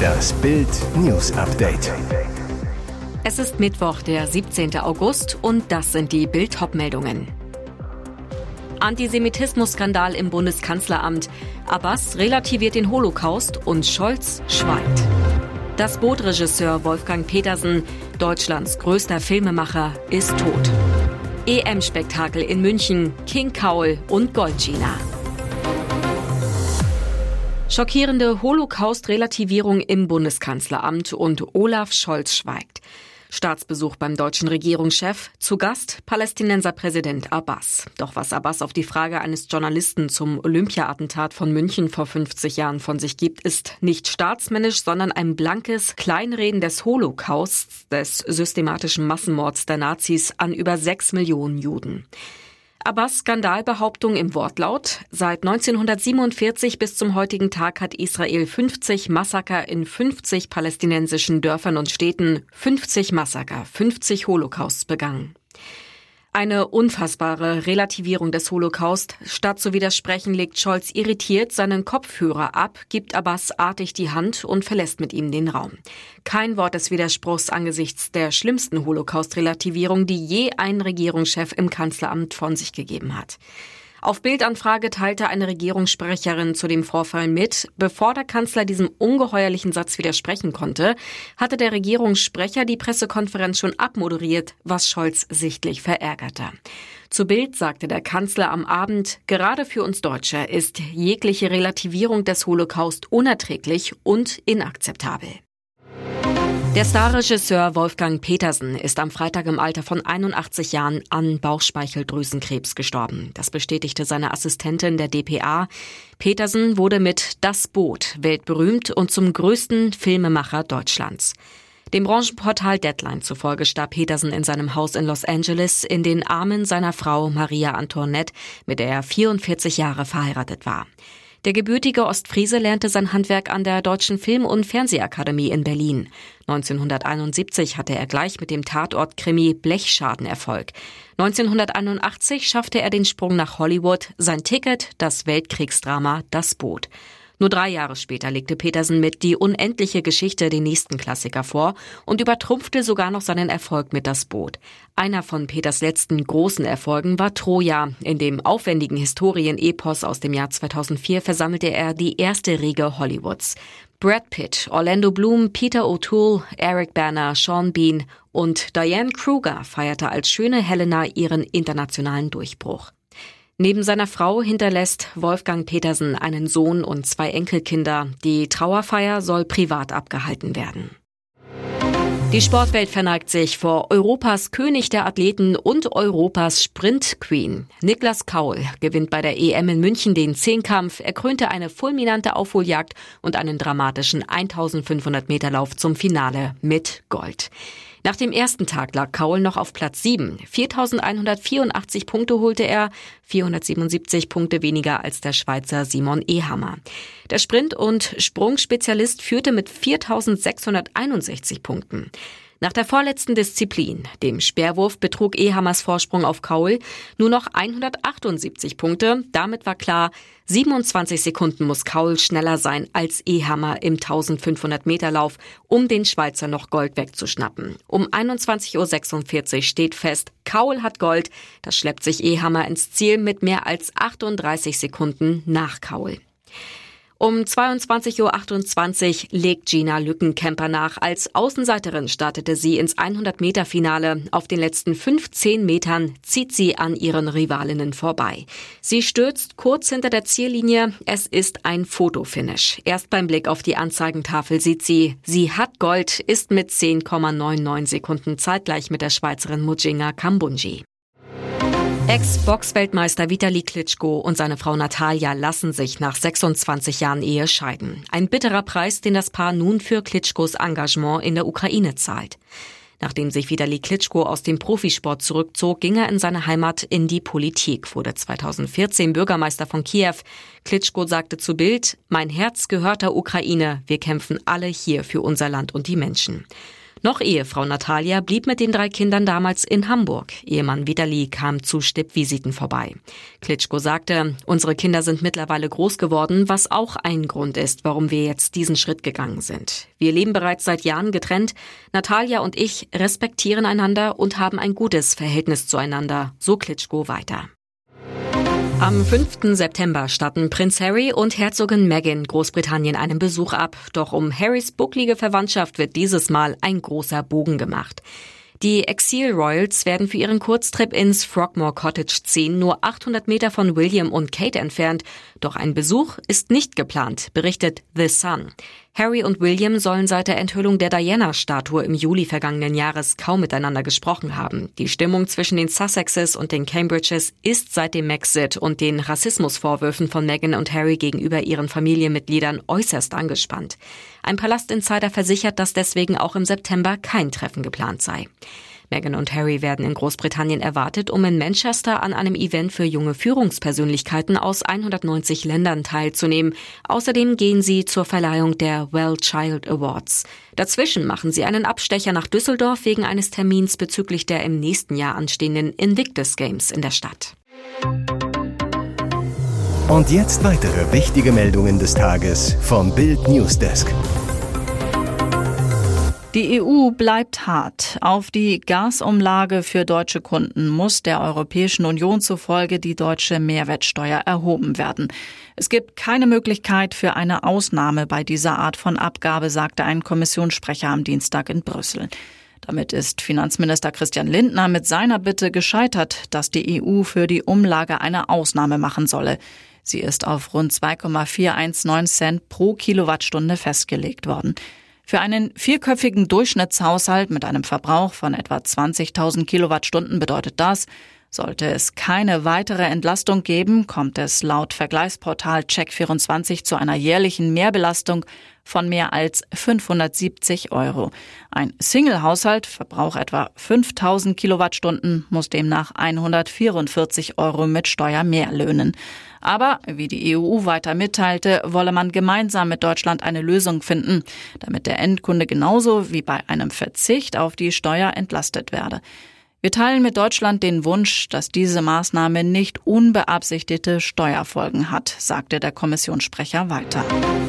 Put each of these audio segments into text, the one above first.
Das Bild News Update. Es ist Mittwoch, der 17. August und das sind die Bild meldungen Antisemitismus-Skandal im Bundeskanzleramt. Abbas relativiert den Holocaust und Scholz schweigt. Das Bootregisseur Wolfgang Petersen, Deutschlands größter Filmemacher, ist tot. EM-Spektakel in München, King Kaul und Goldgina. Schockierende Holocaust-Relativierung im Bundeskanzleramt und Olaf Scholz schweigt. Staatsbesuch beim deutschen Regierungschef. Zu Gast Palästinenser Präsident Abbas. Doch was Abbas auf die Frage eines Journalisten zum Olympia-Attentat von München vor 50 Jahren von sich gibt, ist nicht staatsmännisch, sondern ein blankes Kleinreden des Holocausts, des systematischen Massenmords der Nazis an über sechs Millionen Juden. Abbas Skandalbehauptung im Wortlaut. Seit 1947 bis zum heutigen Tag hat Israel 50 Massaker in 50 palästinensischen Dörfern und Städten, 50 Massaker, 50 Holocausts begangen. Eine unfassbare Relativierung des Holocaust. Statt zu widersprechen, legt Scholz irritiert seinen Kopfhörer ab, gibt Abbas artig die Hand und verlässt mit ihm den Raum. Kein Wort des Widerspruchs angesichts der schlimmsten Holocaust-Relativierung, die je ein Regierungschef im Kanzleramt von sich gegeben hat. Auf Bildanfrage teilte eine Regierungssprecherin zu dem Vorfall mit, bevor der Kanzler diesem ungeheuerlichen Satz widersprechen konnte, hatte der Regierungssprecher die Pressekonferenz schon abmoderiert, was Scholz sichtlich verärgerte. Zu Bild sagte der Kanzler am Abend, gerade für uns Deutsche ist jegliche Relativierung des Holocaust unerträglich und inakzeptabel. Der Starregisseur Wolfgang Petersen ist am Freitag im Alter von 81 Jahren an Bauchspeicheldrüsenkrebs gestorben. Das bestätigte seine Assistentin der DPA. Petersen wurde mit Das Boot weltberühmt und zum größten Filmemacher Deutschlands. Dem Branchenportal Deadline zufolge starb Petersen in seinem Haus in Los Angeles in den Armen seiner Frau Maria Antoinette, mit der er 44 Jahre verheiratet war. Der gebürtige Ostfriese lernte sein Handwerk an der Deutschen Film- und Fernsehakademie in Berlin. 1971 hatte er gleich mit dem Tatort-Krimi Blechschaden Erfolg. 1981 schaffte er den Sprung nach Hollywood, sein Ticket das Weltkriegsdrama Das Boot. Nur drei Jahre später legte Petersen mit Die unendliche Geschichte den nächsten Klassiker vor und übertrumpfte sogar noch seinen Erfolg mit Das Boot. Einer von Peters letzten großen Erfolgen war Troja. In dem aufwendigen Historien-Epos aus dem Jahr 2004 versammelte er die erste Riege Hollywoods. Brad Pitt, Orlando Bloom, Peter O'Toole, Eric Banner, Sean Bean und Diane Kruger feierte als schöne Helena ihren internationalen Durchbruch. Neben seiner Frau hinterlässt Wolfgang Petersen einen Sohn und zwei Enkelkinder. Die Trauerfeier soll privat abgehalten werden. Die Sportwelt verneigt sich vor Europas König der Athleten und Europas Sprint Queen. Niklas Kaul gewinnt bei der EM in München den Zehnkampf. Er krönte eine fulminante Aufholjagd und einen dramatischen 1500 Meter Lauf zum Finale mit Gold. Nach dem ersten Tag lag Kaul noch auf Platz 7. 4184 Punkte holte er, 477 Punkte weniger als der Schweizer Simon Ehammer. Der Sprint- und Sprungspezialist führte mit 4661 Punkten. Nach der vorletzten Disziplin, dem Speerwurf, betrug Ehammers Vorsprung auf Kaul nur noch 178 Punkte. Damit war klar, 27 Sekunden muss Kaul schneller sein als Ehammer im 1500 Meter Lauf, um den Schweizer noch Gold wegzuschnappen. Um 21.46 Uhr steht fest, Kaul hat Gold. Das schleppt sich Ehammer ins Ziel mit mehr als 38 Sekunden nach Kaul. Um 22.28 Uhr legt Gina Lückenkämper nach. Als Außenseiterin startete sie ins 100-Meter-Finale. Auf den letzten 15 Metern zieht sie an ihren Rivalinnen vorbei. Sie stürzt kurz hinter der Ziellinie. Es ist ein Fotofinish. Erst beim Blick auf die Anzeigentafel sieht sie, sie hat Gold, ist mit 10,99 Sekunden zeitgleich mit der Schweizerin Mujinga Kambunji. Ex-Box-Weltmeister Vitali Klitschko und seine Frau Natalia lassen sich nach 26 Jahren Ehe scheiden. Ein bitterer Preis, den das Paar nun für Klitschkos Engagement in der Ukraine zahlt. Nachdem sich Vitali Klitschko aus dem Profisport zurückzog, ging er in seine Heimat in die Politik, wurde 2014 Bürgermeister von Kiew. Klitschko sagte zu Bild, mein Herz gehört der Ukraine, wir kämpfen alle hier für unser Land und die Menschen. Noch Ehefrau Natalia blieb mit den drei Kindern damals in Hamburg. Ehemann Vitali kam zu Stippvisiten vorbei. Klitschko sagte, unsere Kinder sind mittlerweile groß geworden, was auch ein Grund ist, warum wir jetzt diesen Schritt gegangen sind. Wir leben bereits seit Jahren getrennt. Natalia und ich respektieren einander und haben ein gutes Verhältnis zueinander, so Klitschko weiter. Am 5. September statten Prinz Harry und Herzogin Meghan Großbritannien einen Besuch ab. Doch um Harrys bucklige Verwandtschaft wird dieses Mal ein großer Bogen gemacht. Die Exil Royals werden für ihren Kurztrip ins Frogmore Cottage ziehen, nur 800 Meter von William und Kate entfernt. Doch ein Besuch ist nicht geplant, berichtet The Sun. Harry und William sollen seit der Enthüllung der Diana-Statue im Juli vergangenen Jahres kaum miteinander gesprochen haben. Die Stimmung zwischen den Sussexes und den Cambridges ist seit dem Maxit und den Rassismusvorwürfen von Meghan und Harry gegenüber ihren Familienmitgliedern äußerst angespannt. Ein Palastinsider versichert, dass deswegen auch im September kein Treffen geplant sei. Meghan und Harry werden in Großbritannien erwartet, um in Manchester an einem Event für junge Führungspersönlichkeiten aus 190 Ländern teilzunehmen. Außerdem gehen sie zur Verleihung der Well Child Awards. Dazwischen machen sie einen Abstecher nach Düsseldorf wegen eines Termins bezüglich der im nächsten Jahr anstehenden Invictus Games in der Stadt. Und jetzt weitere wichtige Meldungen des Tages vom Bild Newsdesk. Die EU bleibt hart. Auf die Gasumlage für deutsche Kunden muss der Europäischen Union zufolge die deutsche Mehrwertsteuer erhoben werden. Es gibt keine Möglichkeit für eine Ausnahme bei dieser Art von Abgabe, sagte ein Kommissionssprecher am Dienstag in Brüssel. Damit ist Finanzminister Christian Lindner mit seiner Bitte gescheitert, dass die EU für die Umlage eine Ausnahme machen solle. Sie ist auf rund 2,419 Cent pro Kilowattstunde festgelegt worden. Für einen vierköpfigen Durchschnittshaushalt mit einem Verbrauch von etwa 20.000 Kilowattstunden bedeutet das, sollte es keine weitere Entlastung geben, kommt es laut Vergleichsportal Check24 zu einer jährlichen Mehrbelastung von mehr als 570 Euro. Ein Single-Haushalt, Verbrauch etwa 5000 Kilowattstunden, muss demnach 144 Euro mit Steuer mehr löhnen. Aber, wie die EU weiter mitteilte, wolle man gemeinsam mit Deutschland eine Lösung finden, damit der Endkunde genauso wie bei einem Verzicht auf die Steuer entlastet werde. Wir teilen mit Deutschland den Wunsch, dass diese Maßnahme nicht unbeabsichtigte Steuerfolgen hat, sagte der Kommissionssprecher weiter.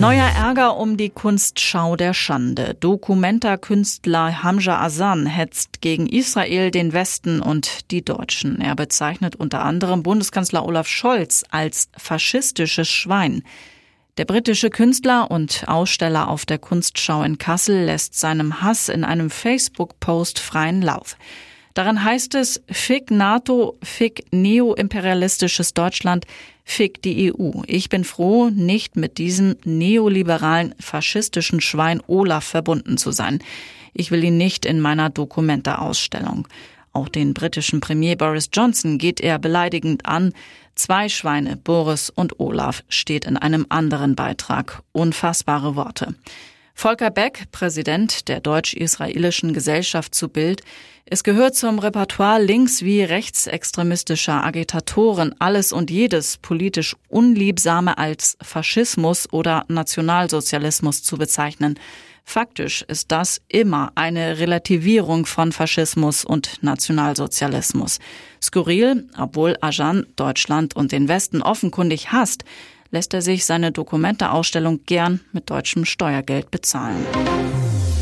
Neuer Ärger um die Kunstschau der Schande. Dokumenta-Künstler Hamza Asan hetzt gegen Israel, den Westen und die Deutschen. Er bezeichnet unter anderem Bundeskanzler Olaf Scholz als faschistisches Schwein. Der britische Künstler und Aussteller auf der Kunstschau in Kassel lässt seinem Hass in einem Facebook-Post freien Lauf. Daran heißt es, fick NATO, fick neoimperialistisches Deutschland, fick die EU. Ich bin froh, nicht mit diesem neoliberalen, faschistischen Schwein Olaf verbunden zu sein. Ich will ihn nicht in meiner Dokumente-Ausstellung. Auch den britischen Premier Boris Johnson geht er beleidigend an. Zwei Schweine, Boris und Olaf, steht in einem anderen Beitrag. Unfassbare Worte. Volker Beck, Präsident der deutsch-israelischen Gesellschaft zu Bild, es gehört zum Repertoire links- wie rechtsextremistischer Agitatoren alles und jedes politisch Unliebsame als Faschismus oder Nationalsozialismus zu bezeichnen. Faktisch ist das immer eine Relativierung von Faschismus und Nationalsozialismus. Skurril, obwohl Ajan Deutschland und den Westen offenkundig hasst, lässt er sich seine Dokumenteausstellung gern mit deutschem Steuergeld bezahlen.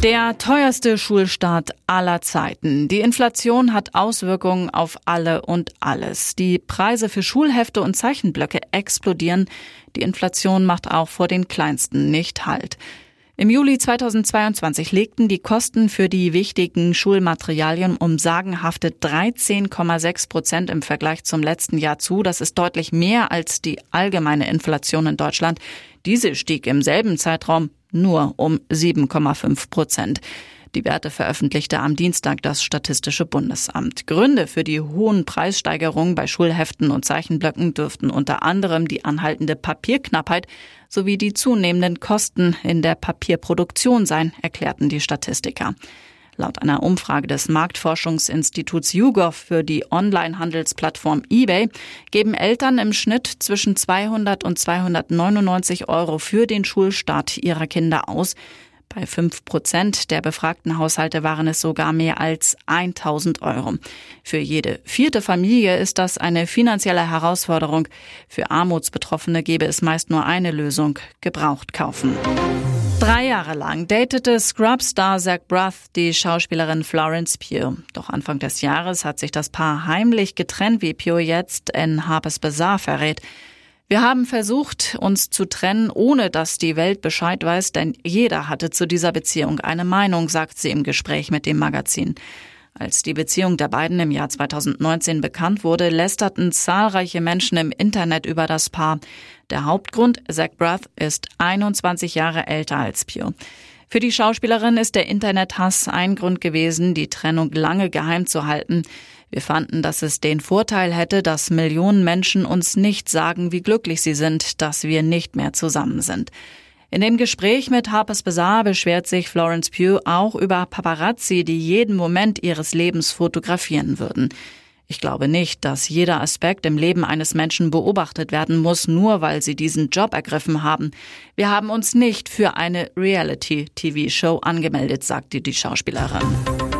Der teuerste Schulstart aller Zeiten. Die Inflation hat Auswirkungen auf alle und alles. Die Preise für Schulhefte und Zeichenblöcke explodieren. Die Inflation macht auch vor den Kleinsten nicht Halt. Im Juli 2022 legten die Kosten für die wichtigen Schulmaterialien um sagenhafte 13,6 Prozent im Vergleich zum letzten Jahr zu. Das ist deutlich mehr als die allgemeine Inflation in Deutschland. Diese stieg im selben Zeitraum nur um 7,5 Prozent. Die Werte veröffentlichte am Dienstag das Statistische Bundesamt. Gründe für die hohen Preissteigerungen bei Schulheften und Zeichenblöcken dürften unter anderem die anhaltende Papierknappheit sowie die zunehmenden Kosten in der Papierproduktion sein, erklärten die Statistiker. Laut einer Umfrage des Marktforschungsinstituts YouGov für die Online-Handelsplattform eBay geben Eltern im Schnitt zwischen 200 und 299 Euro für den Schulstart ihrer Kinder aus. Bei fünf Prozent der befragten Haushalte waren es sogar mehr als 1000 Euro. Für jede vierte Familie ist das eine finanzielle Herausforderung. Für Armutsbetroffene gäbe es meist nur eine Lösung, gebraucht kaufen. Drei Jahre lang datete Scrub-Star Zach Braff die Schauspielerin Florence Pugh. Doch Anfang des Jahres hat sich das Paar heimlich getrennt, wie Pugh jetzt in Harper's Bazaar verrät. Wir haben versucht, uns zu trennen, ohne dass die Welt Bescheid weiß, denn jeder hatte zu dieser Beziehung eine Meinung, sagt sie im Gespräch mit dem Magazin. Als die Beziehung der beiden im Jahr 2019 bekannt wurde, lästerten zahlreiche Menschen im Internet über das Paar. Der Hauptgrund, Zach Braff ist 21 Jahre älter als Pugh. Für die Schauspielerin ist der Internethass ein Grund gewesen, die Trennung lange geheim zu halten. Wir fanden, dass es den Vorteil hätte, dass Millionen Menschen uns nicht sagen, wie glücklich sie sind, dass wir nicht mehr zusammen sind. In dem Gespräch mit Harper's Bazaar beschwert sich Florence Pugh auch über Paparazzi, die jeden Moment ihres Lebens fotografieren würden. Ich glaube nicht, dass jeder Aspekt im Leben eines Menschen beobachtet werden muss, nur weil sie diesen Job ergriffen haben. Wir haben uns nicht für eine Reality-TV-Show angemeldet, sagte die Schauspielerin.